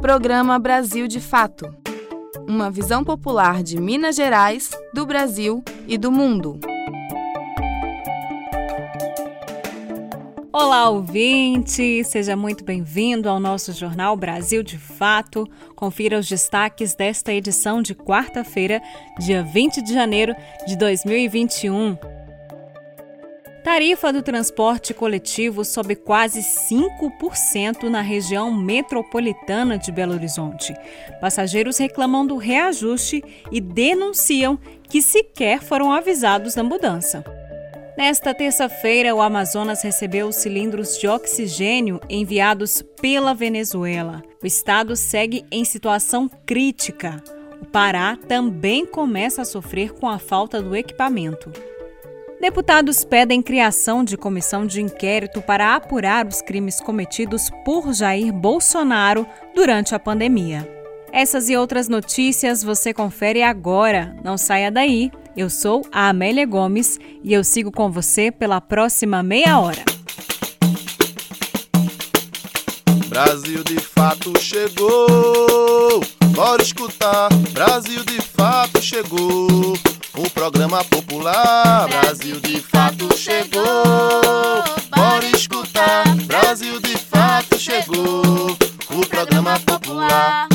Programa Brasil de Fato. Uma visão popular de Minas Gerais, do Brasil e do mundo. Olá, ouvinte! Seja muito bem-vindo ao nosso jornal Brasil de Fato. Confira os destaques desta edição de quarta-feira, dia 20 de janeiro de 2021. Tarifa do transporte coletivo sobe quase 5% na região metropolitana de Belo Horizonte. Passageiros reclamam do reajuste e denunciam que sequer foram avisados da mudança. Nesta terça-feira, o Amazonas recebeu cilindros de oxigênio enviados pela Venezuela. O estado segue em situação crítica. O Pará também começa a sofrer com a falta do equipamento. Deputados pedem criação de comissão de inquérito para apurar os crimes cometidos por Jair Bolsonaro durante a pandemia. Essas e outras notícias você confere agora. Não saia daí. Eu sou a Amélia Gomes e eu sigo com você pela próxima meia hora. Brasil de fato chegou. Bora escutar. Brasil de fato chegou. O programa popular Brasil de fato chegou. Bora escutar. Brasil de fato chegou. O programa popular.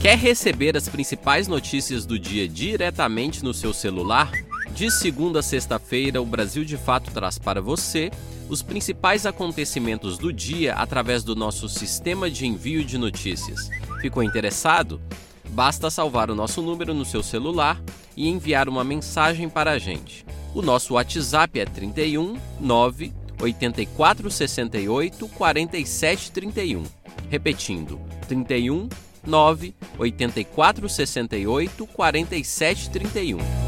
Quer receber as principais notícias do dia diretamente no seu celular? De segunda a sexta-feira, o Brasil de Fato traz para você os principais acontecimentos do dia através do nosso sistema de envio de notícias. Ficou interessado? Basta salvar o nosso número no seu celular e enviar uma mensagem para a gente. O nosso WhatsApp é 31 9 84 68 47 31. Repetindo, 31 9 84 68 47 31.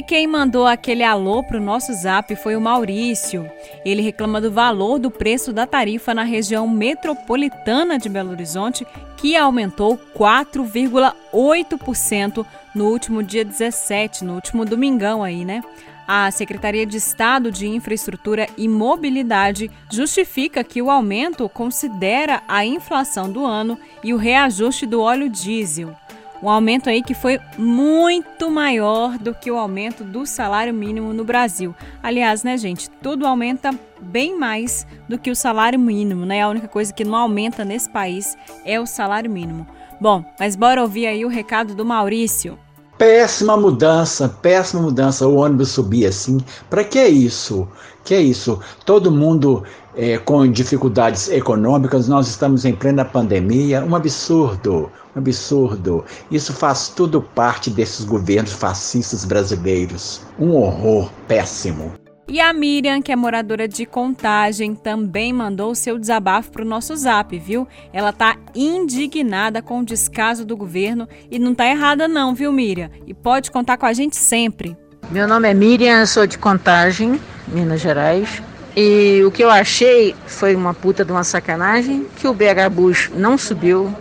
E quem mandou aquele alô para o nosso zap foi o Maurício. Ele reclama do valor do preço da tarifa na região metropolitana de Belo Horizonte, que aumentou 4,8% no último dia 17, no último domingão aí, né? A Secretaria de Estado de Infraestrutura e Mobilidade justifica que o aumento considera a inflação do ano e o reajuste do óleo diesel. Um aumento aí que foi muito maior do que o aumento do salário mínimo no Brasil. Aliás, né, gente, tudo aumenta bem mais do que o salário mínimo, né? A única coisa que não aumenta nesse país é o salário mínimo. Bom, mas bora ouvir aí o recado do Maurício. Péssima mudança, péssima mudança. O ônibus subir assim. Para que isso? Que isso? Todo mundo é, com dificuldades econômicas, nós estamos em plena pandemia. Um absurdo, um absurdo. Isso faz tudo parte desses governos fascistas brasileiros. Um horror péssimo. E a Miriam, que é moradora de Contagem, também mandou seu desabafo para o nosso zap, viu? Ela tá indignada com o descaso do governo e não tá errada não, viu, Miriam? E pode contar com a gente sempre. Meu nome é Miriam, sou de Contagem, Minas Gerais. E o que eu achei foi uma puta de uma sacanagem que o BH Bus não subiu,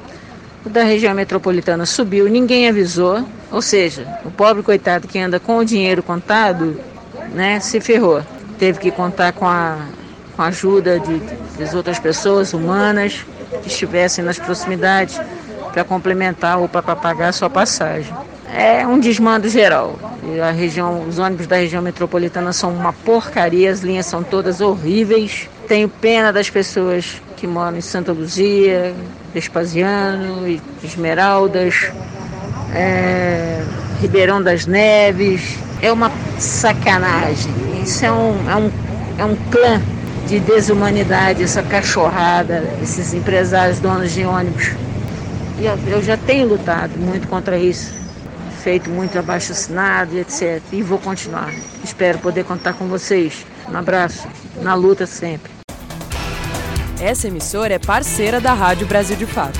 o da região metropolitana subiu, ninguém avisou. Ou seja, o pobre coitado que anda com o dinheiro contado né, se ferrou. Teve que contar com a, com a ajuda de, das outras pessoas humanas que estivessem nas proximidades para complementar ou para pagar a sua passagem. É um desmando geral. A região, os ônibus da região metropolitana são uma porcaria, as linhas são todas horríveis. Tenho pena das pessoas que moram em Santa Luzia, Vespasiano, Esmeraldas, é, Ribeirão das Neves, é uma sacanagem. Isso é um, é um, é um clã de desumanidade, essa cachorrada, esses empresários donos de ônibus. E eu, eu já tenho lutado muito contra isso, feito muito abaixo assinado e etc. E vou continuar. Espero poder contar com vocês. Um abraço, na luta sempre. Essa emissora é parceira da Rádio Brasil de Fato.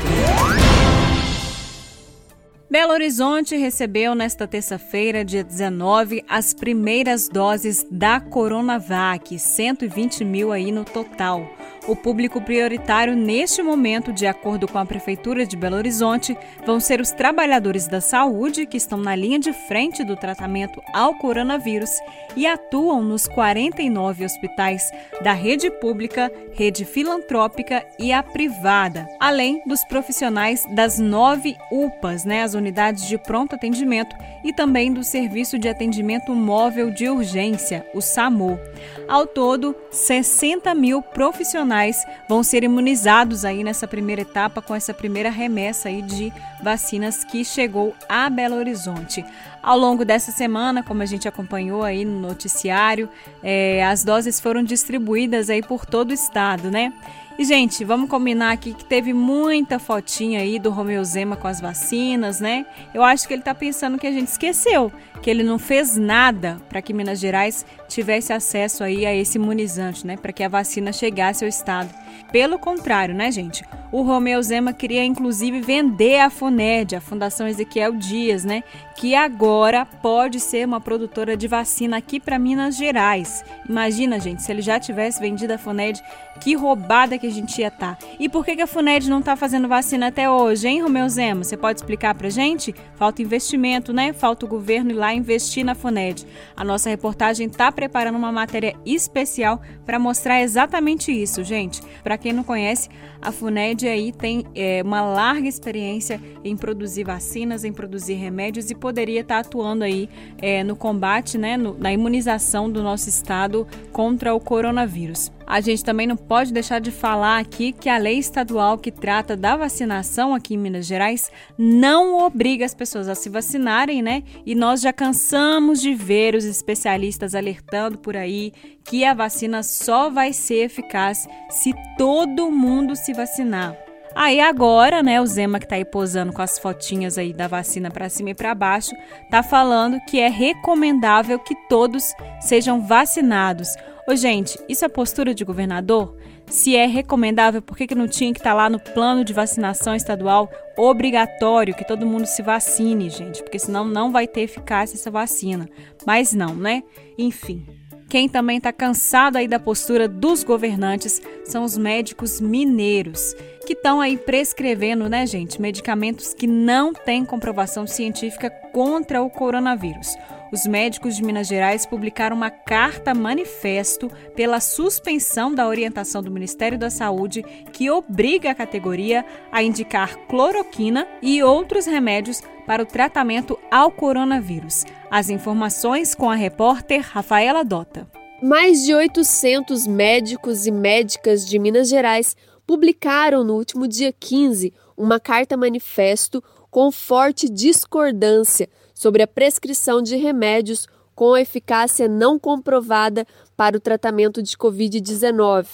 Belo Horizonte recebeu nesta terça-feira, dia 19, as primeiras doses da Coronavac, 120 mil aí no total. O público prioritário neste momento, de acordo com a Prefeitura de Belo Horizonte, vão ser os trabalhadores da saúde que estão na linha de frente do tratamento ao coronavírus e atuam nos 49 hospitais da rede pública, rede filantrópica e a privada, além dos profissionais das nove UPAs, né, as unidades de pronto atendimento, e também do Serviço de Atendimento Móvel de Urgência, o SAMU. Ao todo, 60 mil profissionais vão ser imunizados aí nessa primeira etapa com essa primeira remessa aí de vacinas que chegou a Belo Horizonte. Ao longo dessa semana, como a gente acompanhou aí no noticiário, é, as doses foram distribuídas aí por todo o estado, né? E, gente, vamos combinar aqui que teve muita fotinha aí do Romeu Zema com as vacinas, né? Eu acho que ele tá pensando que a gente esqueceu, que ele não fez nada para que Minas Gerais tivesse acesso aí a esse imunizante, né? Para que a vacina chegasse ao estado. Pelo contrário, né, gente? O Romeu Zema queria inclusive vender a FUNED, a Fundação Ezequiel Dias, né? Que agora pode ser uma produtora de vacina aqui para Minas Gerais. Imagina, gente, se ele já tivesse vendido a FUNED, que roubada que a gente ia estar. Tá. E por que, que a FUNED não está fazendo vacina até hoje, hein, Romeu Zema? Você pode explicar pra gente? Falta investimento, né? Falta o governo ir lá investir na FUNED. A nossa reportagem está preparando uma matéria especial para mostrar exatamente isso, gente. Para quem não conhece, a FUNED aí tem é, uma larga experiência em produzir vacinas, em produzir remédios e poderia estar tá atuando aí é, no combate, né, no, na imunização do nosso estado contra o coronavírus. A gente também não pode deixar de falar aqui que a lei estadual que trata da vacinação aqui em Minas Gerais não obriga as pessoas a se vacinarem, né? E nós já cansamos de ver os especialistas alertando por aí que a vacina só vai ser eficaz se todo mundo se vacinar. Aí agora, né, o Zema que tá aí posando com as fotinhas aí da vacina para cima e para baixo, tá falando que é recomendável que todos sejam vacinados. Ô, gente, isso é postura de governador? Se é recomendável, por que, que não tinha que estar tá lá no plano de vacinação estadual obrigatório que todo mundo se vacine, gente? Porque senão não vai ter eficácia essa vacina. Mas não, né? Enfim. Quem também está cansado aí da postura dos governantes são os médicos mineiros, que estão aí prescrevendo, né, gente, medicamentos que não têm comprovação científica contra o coronavírus os médicos de Minas Gerais publicaram uma carta manifesto pela suspensão da orientação do Ministério da Saúde que obriga a categoria a indicar cloroquina e outros remédios para o tratamento ao coronavírus. As informações com a repórter Rafaela Dota. Mais de 800 médicos e médicas de Minas Gerais publicaram no último dia 15 uma carta manifesto com forte discordância sobre a prescrição de remédios com eficácia não comprovada para o tratamento de Covid-19.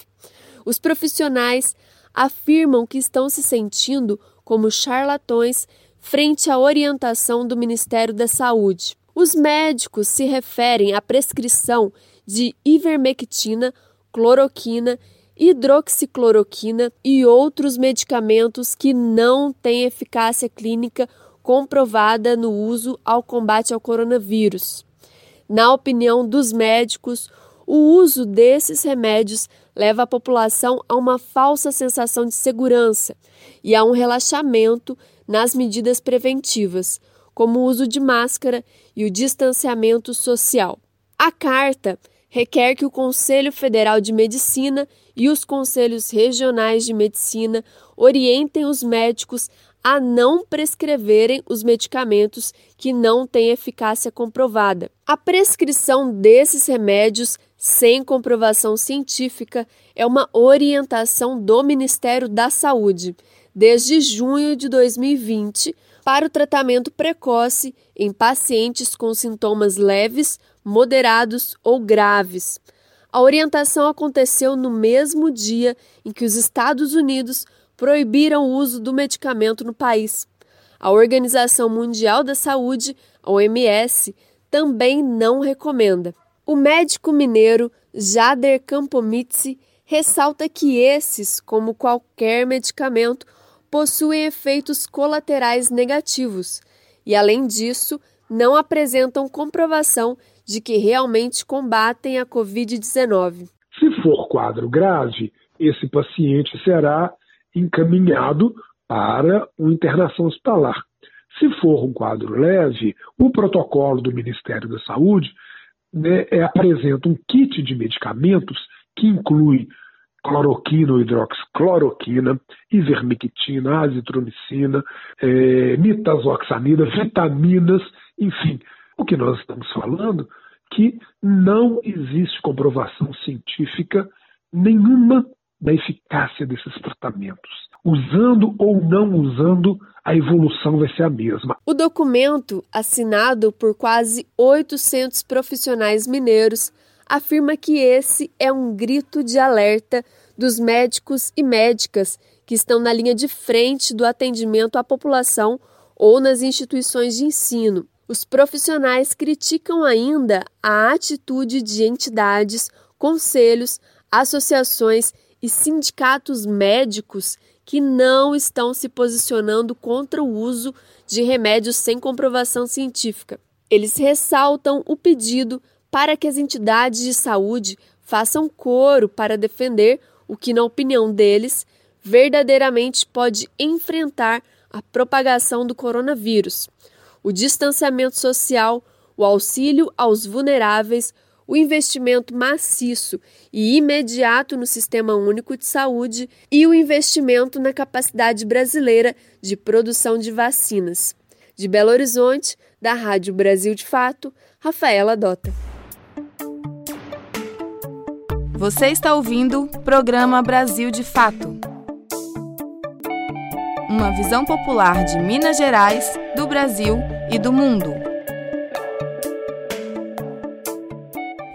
Os profissionais afirmam que estão se sentindo como charlatões frente à orientação do Ministério da Saúde. Os médicos se referem à prescrição de ivermectina, cloroquina, hidroxicloroquina e outros medicamentos que não têm eficácia clínica comprovada no uso ao combate ao coronavírus. Na opinião dos médicos, o uso desses remédios leva a população a uma falsa sensação de segurança e a um relaxamento nas medidas preventivas, como o uso de máscara e o distanciamento social. A carta requer que o Conselho Federal de Medicina e os conselhos regionais de medicina orientem os médicos a não prescreverem os medicamentos que não têm eficácia comprovada. A prescrição desses remédios sem comprovação científica é uma orientação do Ministério da Saúde desde junho de 2020 para o tratamento precoce em pacientes com sintomas leves, moderados ou graves. A orientação aconteceu no mesmo dia em que os Estados Unidos proibiram o uso do medicamento no país. A Organização Mundial da Saúde, OMS, também não recomenda. O médico mineiro Jader Campomitzi ressalta que esses, como qualquer medicamento, possuem efeitos colaterais negativos e, além disso, não apresentam comprovação de que realmente combatem a Covid-19. Se for quadro grave, esse paciente será encaminhado para uma internação hospitalar. Se for um quadro leve, o protocolo do Ministério da Saúde né, é, apresenta um kit de medicamentos que inclui cloroquina ou hidroxicloroquina, ivermectina, azitromicina, é, nitazoxanida, vitaminas, enfim. O que nós estamos falando que não existe comprovação científica nenhuma da eficácia desses tratamentos. Usando ou não usando, a evolução vai ser a mesma. O documento, assinado por quase 800 profissionais mineiros, afirma que esse é um grito de alerta dos médicos e médicas que estão na linha de frente do atendimento à população ou nas instituições de ensino. Os profissionais criticam ainda a atitude de entidades, conselhos, associações e sindicatos médicos que não estão se posicionando contra o uso de remédios sem comprovação científica. Eles ressaltam o pedido para que as entidades de saúde façam coro para defender o que, na opinião deles, verdadeiramente pode enfrentar a propagação do coronavírus. O distanciamento social, o auxílio aos vulneráveis, o investimento maciço e imediato no Sistema Único de Saúde e o investimento na capacidade brasileira de produção de vacinas. De Belo Horizonte, da Rádio Brasil de Fato, Rafaela Dota. Você está ouvindo o programa Brasil de Fato. Uma visão popular de Minas Gerais, do Brasil e do mundo.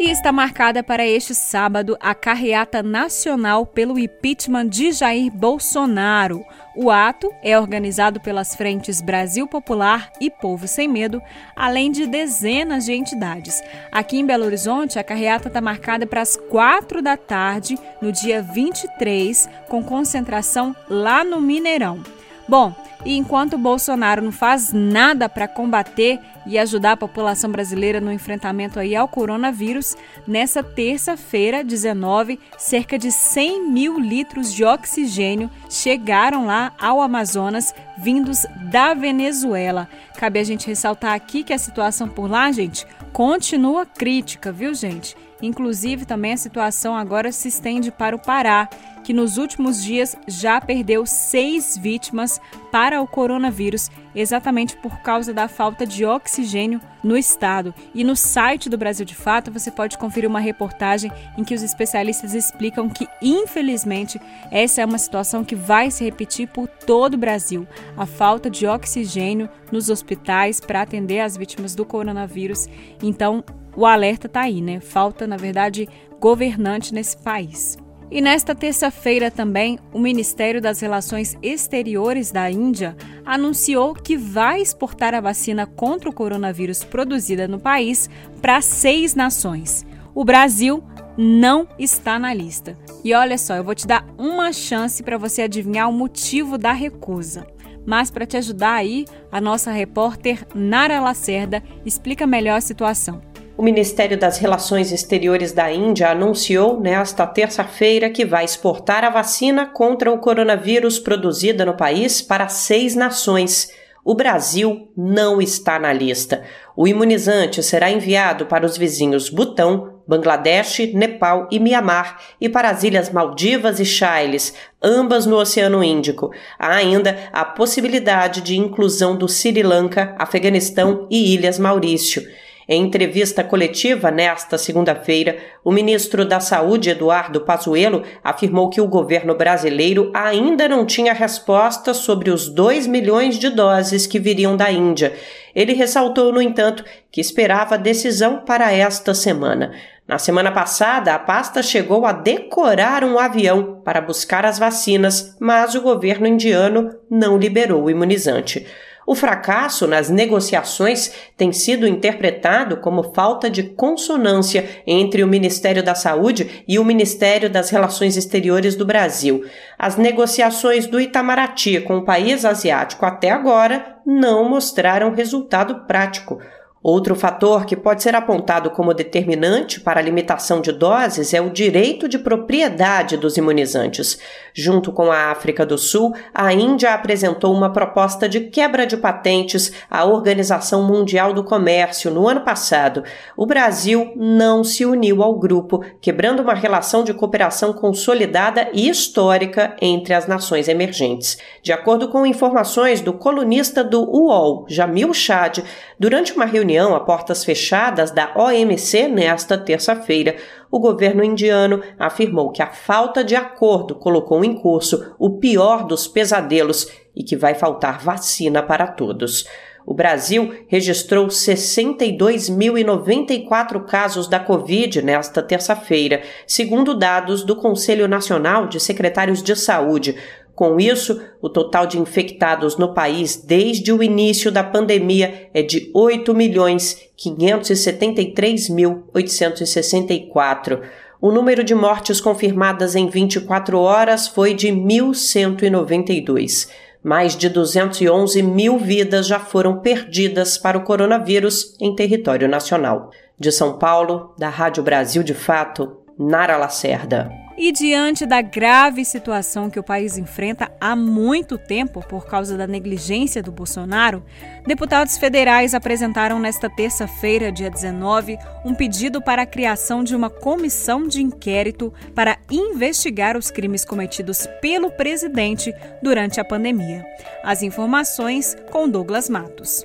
E está marcada para este sábado a carreata nacional pelo impeachment de Jair Bolsonaro. O ato é organizado pelas frentes Brasil Popular e Povo Sem Medo, além de dezenas de entidades. Aqui em Belo Horizonte, a carreata está marcada para as quatro da tarde, no dia 23, com concentração lá no Mineirão. Bom, e enquanto Bolsonaro não faz nada para combater e ajudar a população brasileira no enfrentamento aí ao coronavírus, nessa terça-feira, 19, cerca de 100 mil litros de oxigênio chegaram lá ao Amazonas, vindos da Venezuela. Cabe a gente ressaltar aqui que a situação por lá, gente, continua crítica, viu, gente? Inclusive, também a situação agora se estende para o Pará, que nos últimos dias já perdeu seis vítimas para o coronavírus, exatamente por causa da falta de oxigênio no estado. E no site do Brasil de Fato você pode conferir uma reportagem em que os especialistas explicam que, infelizmente, essa é uma situação que vai se repetir por todo o Brasil. A falta de oxigênio nos hospitais para atender as vítimas do coronavírus. Então, o alerta está aí, né? Falta, na verdade, governante nesse país. E nesta terça-feira também, o Ministério das Relações Exteriores da Índia anunciou que vai exportar a vacina contra o coronavírus produzida no país para seis nações. O Brasil não está na lista. E olha só, eu vou te dar uma chance para você adivinhar o motivo da recusa. Mas para te ajudar aí, a nossa repórter Nara Lacerda explica melhor a situação. O Ministério das Relações Exteriores da Índia anunciou nesta terça-feira que vai exportar a vacina contra o coronavírus produzida no país para seis nações. O Brasil não está na lista. O imunizante será enviado para os vizinhos Butão, Bangladesh, Nepal e Mianmar e para as ilhas Maldivas e Chailes, ambas no Oceano Índico. Há ainda a possibilidade de inclusão do Sri Lanka, Afeganistão e Ilhas Maurício. Em entrevista coletiva nesta segunda-feira, o ministro da Saúde, Eduardo Pazuello, afirmou que o governo brasileiro ainda não tinha resposta sobre os 2 milhões de doses que viriam da Índia. Ele ressaltou, no entanto, que esperava decisão para esta semana. Na semana passada, a pasta chegou a decorar um avião para buscar as vacinas, mas o governo indiano não liberou o imunizante. O fracasso nas negociações tem sido interpretado como falta de consonância entre o Ministério da Saúde e o Ministério das Relações Exteriores do Brasil. As negociações do Itamaraty com o país asiático até agora não mostraram resultado prático. Outro fator que pode ser apontado como determinante para a limitação de doses é o direito de propriedade dos imunizantes. Junto com a África do Sul, a Índia apresentou uma proposta de quebra de patentes à Organização Mundial do Comércio no ano passado. O Brasil não se uniu ao grupo, quebrando uma relação de cooperação consolidada e histórica entre as nações emergentes. De acordo com informações do colunista do UOL, Jamil Chad, durante uma reunião a portas fechadas da OMC nesta terça-feira, o governo indiano afirmou que a falta de acordo colocou em curso o pior dos pesadelos e que vai faltar vacina para todos. O Brasil registrou 62.094 casos da Covid nesta terça-feira, segundo dados do Conselho Nacional de Secretários de Saúde, com isso, o total de infectados no país desde o início da pandemia é de 8.573.864. O número de mortes confirmadas em 24 horas foi de 1.192. Mais de 211 mil vidas já foram perdidas para o coronavírus em território nacional. De São Paulo, da Rádio Brasil de Fato, Nara Lacerda. E diante da grave situação que o país enfrenta há muito tempo por causa da negligência do Bolsonaro, deputados federais apresentaram nesta terça-feira, dia 19, um pedido para a criação de uma comissão de inquérito para investigar os crimes cometidos pelo presidente durante a pandemia. As informações com Douglas Matos.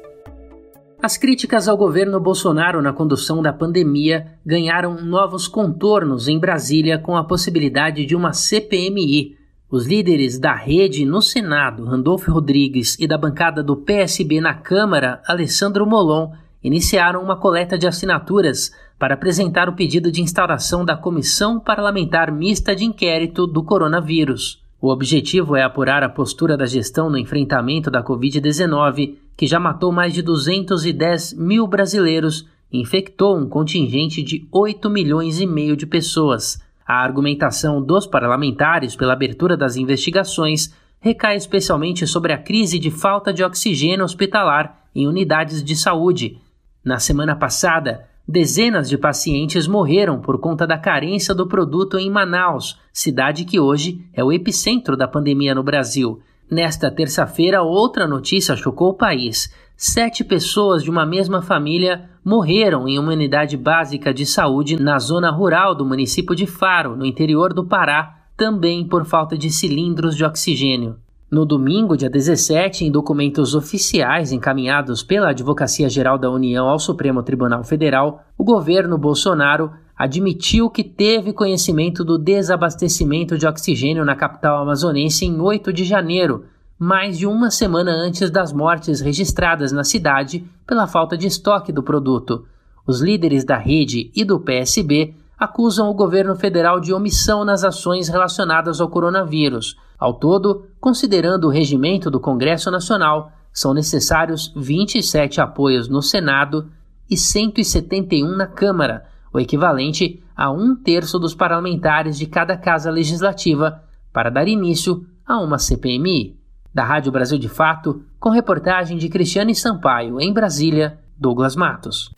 As críticas ao governo Bolsonaro na condução da pandemia ganharam novos contornos em Brasília com a possibilidade de uma CPMI. Os líderes da rede no Senado, Randolfo Rodrigues, e da bancada do PSB na Câmara, Alessandro Molon, iniciaram uma coleta de assinaturas para apresentar o pedido de instauração da Comissão Parlamentar Mista de Inquérito do Coronavírus. O objetivo é apurar a postura da gestão no enfrentamento da Covid-19 que já matou mais de 210 mil brasileiros e infectou um contingente de 8 milhões e meio de pessoas. A argumentação dos parlamentares pela abertura das investigações recai especialmente sobre a crise de falta de oxigênio hospitalar em unidades de saúde. Na semana passada, dezenas de pacientes morreram por conta da carência do produto em Manaus, cidade que hoje é o epicentro da pandemia no Brasil. Nesta terça-feira, outra notícia chocou o país. Sete pessoas de uma mesma família morreram em uma unidade básica de saúde na zona rural do município de Faro, no interior do Pará, também por falta de cilindros de oxigênio. No domingo, dia 17, em documentos oficiais encaminhados pela Advocacia Geral da União ao Supremo Tribunal Federal, o governo Bolsonaro admitiu que teve conhecimento do desabastecimento de oxigênio na capital amazonense em 8 de janeiro, mais de uma semana antes das mortes registradas na cidade pela falta de estoque do produto. Os líderes da rede e do PSB acusam o governo federal de omissão nas ações relacionadas ao coronavírus. Ao todo, considerando o regimento do Congresso Nacional, são necessários 27 apoios no Senado e 171 na Câmara o equivalente a um terço dos parlamentares de cada casa legislativa, para dar início a uma CPMI. Da Rádio Brasil de Fato, com reportagem de Cristiane Sampaio, em Brasília, Douglas Matos.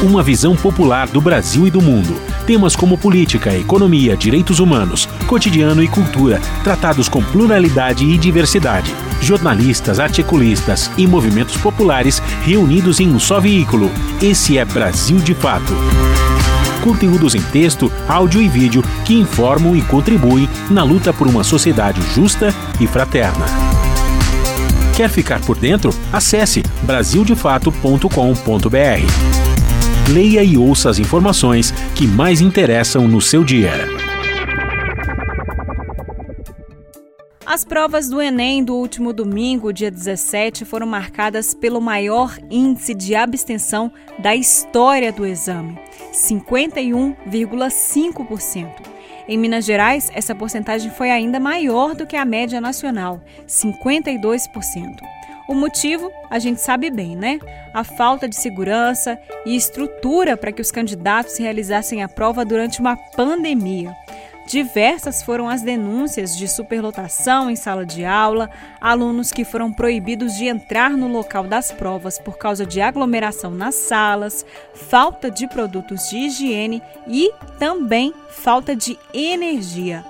Uma visão popular do Brasil e do mundo. Temas como política, economia, direitos humanos, cotidiano e cultura, tratados com pluralidade e diversidade. Jornalistas, articulistas e movimentos populares reunidos em um só veículo. Esse é Brasil de Fato conteúdos em texto, áudio e vídeo que informam e contribuem na luta por uma sociedade justa e fraterna. Quer ficar por dentro? Acesse brasildefato.com.br. Leia e ouça as informações que mais interessam no seu dia. As provas do Enem do último domingo, dia 17, foram marcadas pelo maior índice de abstenção da história do exame, 51,5%. Em Minas Gerais, essa porcentagem foi ainda maior do que a média nacional, 52%. O motivo, a gente sabe bem, né? A falta de segurança e estrutura para que os candidatos realizassem a prova durante uma pandemia. Diversas foram as denúncias de superlotação em sala de aula, alunos que foram proibidos de entrar no local das provas por causa de aglomeração nas salas, falta de produtos de higiene e também falta de energia.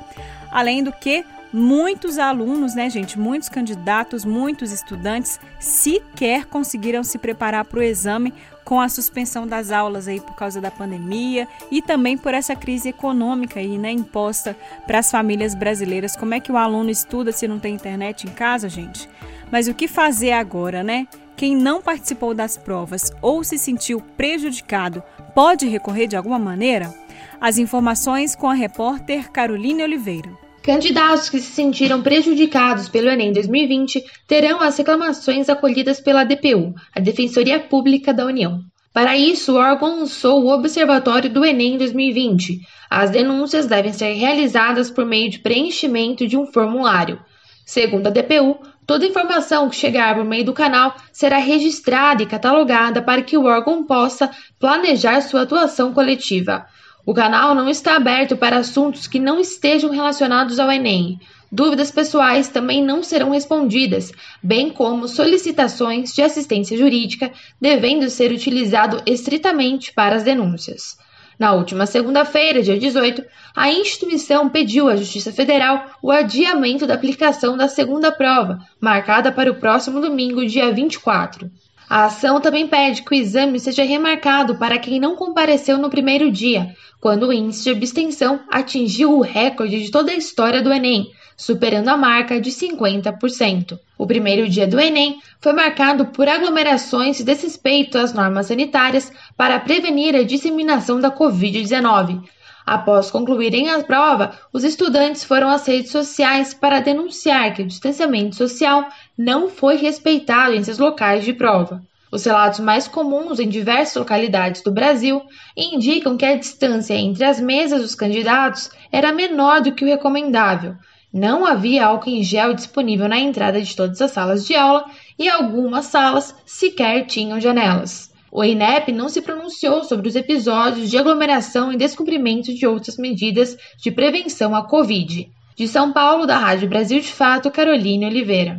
Além do que, muitos alunos, né, gente, muitos candidatos, muitos estudantes sequer conseguiram se preparar para o exame com a suspensão das aulas aí por causa da pandemia e também por essa crise econômica aí, né, imposta para as famílias brasileiras. Como é que o aluno estuda se não tem internet em casa, gente? Mas o que fazer agora, né? Quem não participou das provas ou se sentiu prejudicado pode recorrer de alguma maneira? As informações com a repórter Caroline Oliveira. Candidatos que se sentiram prejudicados pelo Enem 2020 terão as reclamações acolhidas pela DPU, a Defensoria Pública da União. Para isso, o órgão lançou o Observatório do Enem 2020. As denúncias devem ser realizadas por meio de preenchimento de um formulário. Segundo a DPU, toda informação que chegar por meio do canal será registrada e catalogada para que o órgão possa planejar sua atuação coletiva. O canal não está aberto para assuntos que não estejam relacionados ao Enem. Dúvidas pessoais também não serão respondidas, bem como solicitações de assistência jurídica, devendo ser utilizado estritamente para as denúncias. Na última segunda-feira, dia 18, a instituição pediu à Justiça Federal o adiamento da aplicação da segunda prova, marcada para o próximo domingo, dia 24. A ação também pede que o exame seja remarcado para quem não compareceu no primeiro dia, quando o índice de abstenção atingiu o recorde de toda a história do Enem, superando a marca de 50%. O primeiro dia do Enem foi marcado por aglomerações e desrespeito às normas sanitárias para prevenir a disseminação da Covid-19. Após concluírem a prova, os estudantes foram às redes sociais para denunciar que o distanciamento social não foi respeitado em seus locais de prova. Os relatos mais comuns em diversas localidades do Brasil indicam que a distância entre as mesas dos candidatos era menor do que o recomendável. Não havia álcool em gel disponível na entrada de todas as salas de aula e algumas salas sequer tinham janelas. O INEP não se pronunciou sobre os episódios de aglomeração e descumprimento de outras medidas de prevenção à Covid. De São Paulo, da Rádio Brasil de Fato, Caroline Oliveira.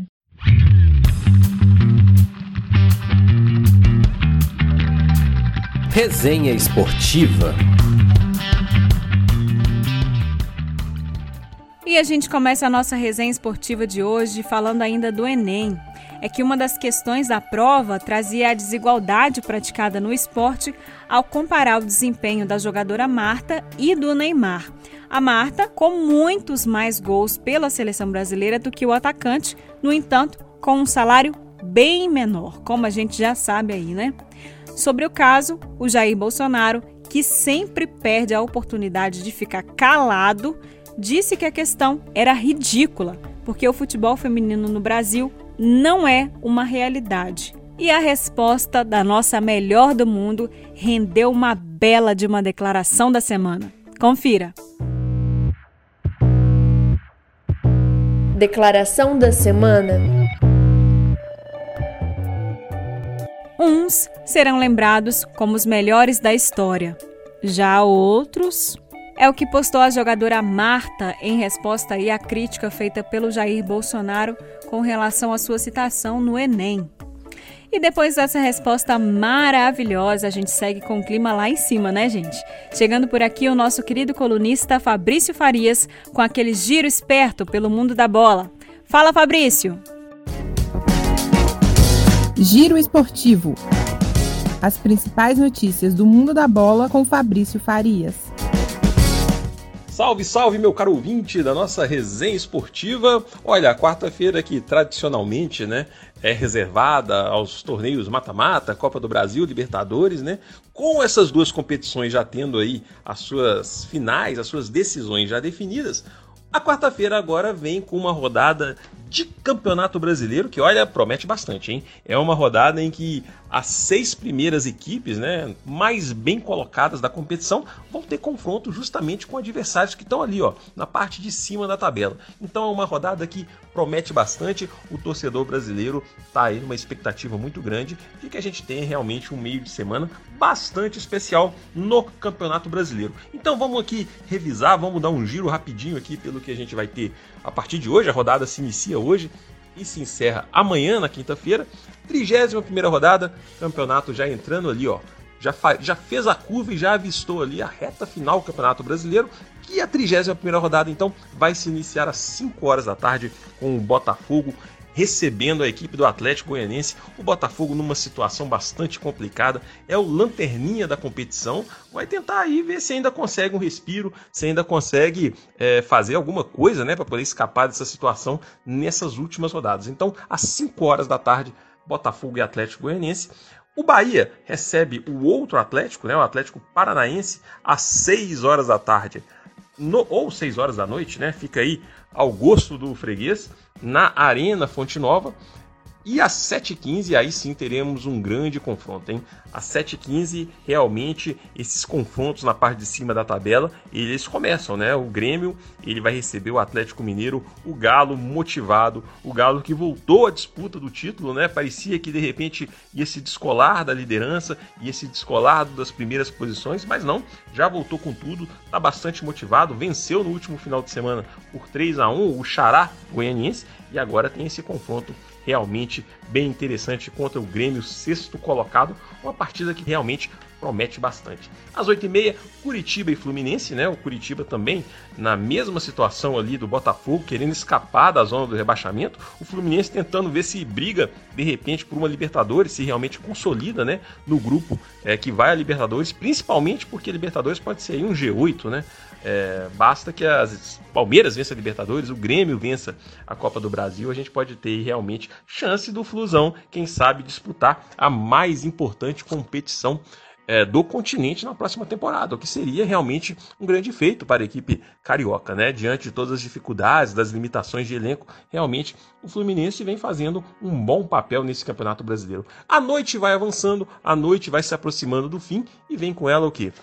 Resenha Esportiva. E a gente começa a nossa resenha esportiva de hoje falando ainda do Enem é que uma das questões da prova trazia a desigualdade praticada no esporte ao comparar o desempenho da jogadora Marta e do Neymar. A Marta com muitos mais gols pela seleção brasileira do que o atacante, no entanto, com um salário bem menor, como a gente já sabe aí, né? Sobre o caso, o Jair Bolsonaro, que sempre perde a oportunidade de ficar calado, disse que a questão era ridícula, porque o futebol feminino no Brasil não é uma realidade. E a resposta da nossa melhor do mundo rendeu uma bela de uma declaração da semana. Confira. Declaração da semana. Uns serão lembrados como os melhores da história. Já outros é o que postou a jogadora Marta em resposta à crítica feita pelo Jair Bolsonaro com relação à sua citação no Enem. E depois dessa resposta maravilhosa, a gente segue com o clima lá em cima, né, gente? Chegando por aqui o nosso querido colunista Fabrício Farias com aquele giro esperto pelo mundo da bola. Fala, Fabrício! Giro Esportivo. As principais notícias do mundo da bola com Fabrício Farias. Salve, salve, meu caro ouvinte da nossa resenha esportiva. Olha, a quarta-feira que tradicionalmente, né, é reservada aos torneios mata-mata, Copa do Brasil, Libertadores, né? Com essas duas competições já tendo aí as suas finais, as suas decisões já definidas, A quarta-feira agora vem com uma rodada de Campeonato Brasileiro, que olha, promete bastante, hein? É uma rodada em que as seis primeiras equipes, né, mais bem colocadas da competição, vão ter confronto justamente com adversários que estão ali, ó, na parte de cima da tabela. Então é uma rodada que promete bastante. O torcedor brasileiro tá aí numa expectativa muito grande de que a gente tenha realmente um meio de semana bastante especial no Campeonato Brasileiro. Então vamos aqui revisar, vamos dar um giro rapidinho aqui pelo que a gente vai ter a partir de hoje. A rodada se inicia hoje e se encerra amanhã, na quinta-feira. 31 rodada, campeonato já entrando ali, ó. Já, já fez a curva e já avistou ali a reta final do Campeonato Brasileiro. E a 31 rodada, então, vai se iniciar às 5 horas da tarde com o Botafogo recebendo a equipe do Atlético Goianense. O Botafogo numa situação bastante complicada, é o lanterninha da competição. Vai tentar aí ver se ainda consegue um respiro, se ainda consegue é, fazer alguma coisa, né, para poder escapar dessa situação nessas últimas rodadas. Então, às 5 horas da tarde, Botafogo e Atlético Goianense. O Bahia recebe o outro Atlético, né, o Atlético Paranaense, às 6 horas da tarde. No, ou 6 horas da noite, né? Fica aí ao gosto do freguês na Arena Fonte Nova. E às 7h15, aí sim teremos um grande confronto, hein? Às 7h15, realmente, esses confrontos na parte de cima da tabela, eles começam, né? O Grêmio, ele vai receber o Atlético Mineiro, o Galo motivado, o Galo que voltou à disputa do título, né? Parecia que de repente ia se descolar da liderança, ia se descolar das primeiras posições, mas não, já voltou com tudo, tá bastante motivado, venceu no último final de semana por 3 a 1 o Xará goianiense, e agora tem esse confronto realmente bem interessante contra o Grêmio, sexto colocado. Uma partida que realmente promete bastante. Às 8h30, Curitiba e Fluminense, né? O Curitiba também na mesma situação ali do Botafogo, querendo escapar da zona do rebaixamento. O Fluminense tentando ver se briga de repente por uma Libertadores, se realmente consolida, né? No grupo é, que vai a Libertadores, principalmente porque a Libertadores pode ser um G8, né? É, basta que as Palmeiras vença a Libertadores, o Grêmio vença a Copa do Brasil, a gente pode ter realmente chance do Flusão, quem sabe, disputar a mais importante competição é, do continente na próxima temporada, o que seria realmente um grande feito para a equipe carioca, né? Diante de todas as dificuldades, das limitações de elenco, realmente o Fluminense vem fazendo um bom papel nesse Campeonato Brasileiro. A noite vai avançando, a noite vai se aproximando do fim e vem com ela o que?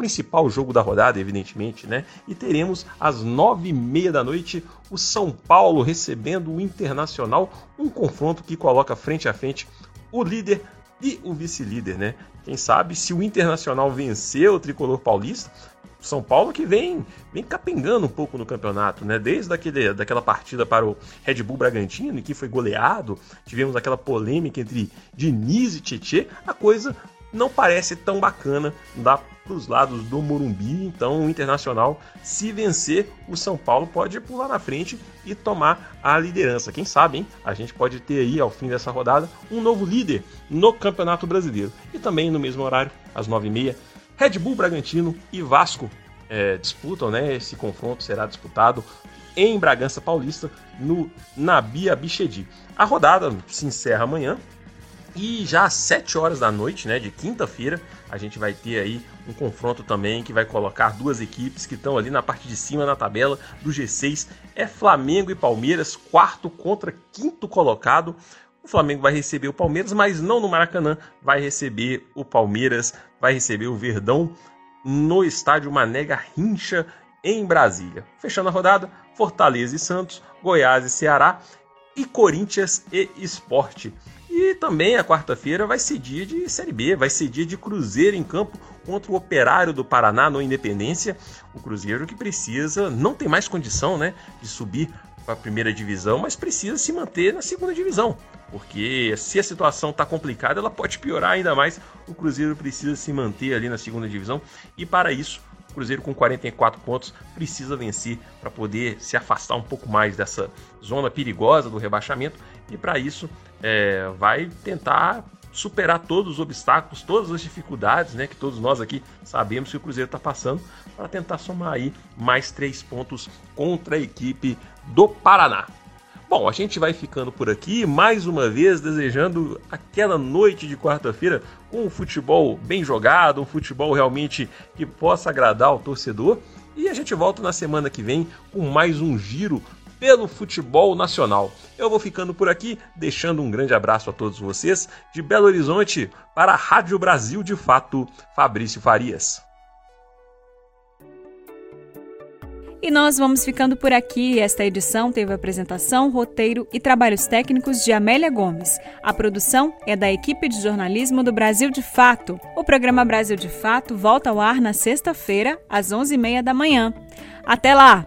Principal jogo da rodada, evidentemente, né? E teremos às nove e meia da noite o São Paulo recebendo o Internacional, um confronto que coloca frente a frente o líder e o vice-líder, né? Quem sabe se o Internacional vencer o tricolor paulista, são Paulo que vem, vem capengando um pouco no campeonato, né? Desde aquele, daquela partida para o Red Bull Bragantino, que foi goleado, tivemos aquela polêmica entre Diniz e Tietê, a coisa não parece tão bacana da para os lados do Morumbi. Então, o Internacional, se vencer, o São Paulo pode pular na frente e tomar a liderança. Quem sabe, hein? A gente pode ter aí, ao fim dessa rodada, um novo líder no Campeonato Brasileiro. E também no mesmo horário, às 9h30, Red Bull Bragantino e Vasco é, disputam, né? Esse confronto será disputado em Bragança Paulista, no Nabi Abichedi. A rodada se encerra amanhã, e já às 7 horas da noite, né, de quinta-feira, a gente vai ter aí um confronto também que vai colocar duas equipes que estão ali na parte de cima na tabela do G6. É Flamengo e Palmeiras, quarto contra quinto colocado. O Flamengo vai receber o Palmeiras, mas não no Maracanã, vai receber o Palmeiras, vai receber o Verdão no estádio Mané Garrincha em Brasília. Fechando a rodada, Fortaleza e Santos, Goiás e Ceará e Corinthians e Esporte. E também a quarta-feira vai ser dia de Série B, vai ser dia de Cruzeiro em campo contra o Operário do Paraná no Independência. O Cruzeiro que precisa, não tem mais condição né, de subir para a primeira divisão, mas precisa se manter na segunda divisão. Porque se a situação está complicada, ela pode piorar ainda mais. O Cruzeiro precisa se manter ali na segunda divisão e para isso o Cruzeiro com 44 pontos precisa vencer para poder se afastar um pouco mais dessa zona perigosa do rebaixamento e para isso é, vai tentar superar todos os obstáculos, todas as dificuldades, né, que todos nós aqui sabemos que o Cruzeiro está passando, para tentar somar aí mais três pontos contra a equipe do Paraná. Bom, a gente vai ficando por aqui, mais uma vez desejando aquela noite de quarta-feira com um futebol bem jogado, um futebol realmente que possa agradar o torcedor E a gente volta na semana que vem com mais um giro pelo futebol nacional. Eu vou ficando por aqui, deixando um grande abraço a todos vocês de Belo Horizonte para a Rádio Brasil de Fato, Fabrício Farias. E nós vamos ficando por aqui. Esta edição teve apresentação, roteiro e trabalhos técnicos de Amélia Gomes. A produção é da equipe de jornalismo do Brasil de Fato. O programa Brasil de Fato volta ao ar na sexta-feira, às 11h30 da manhã. Até lá!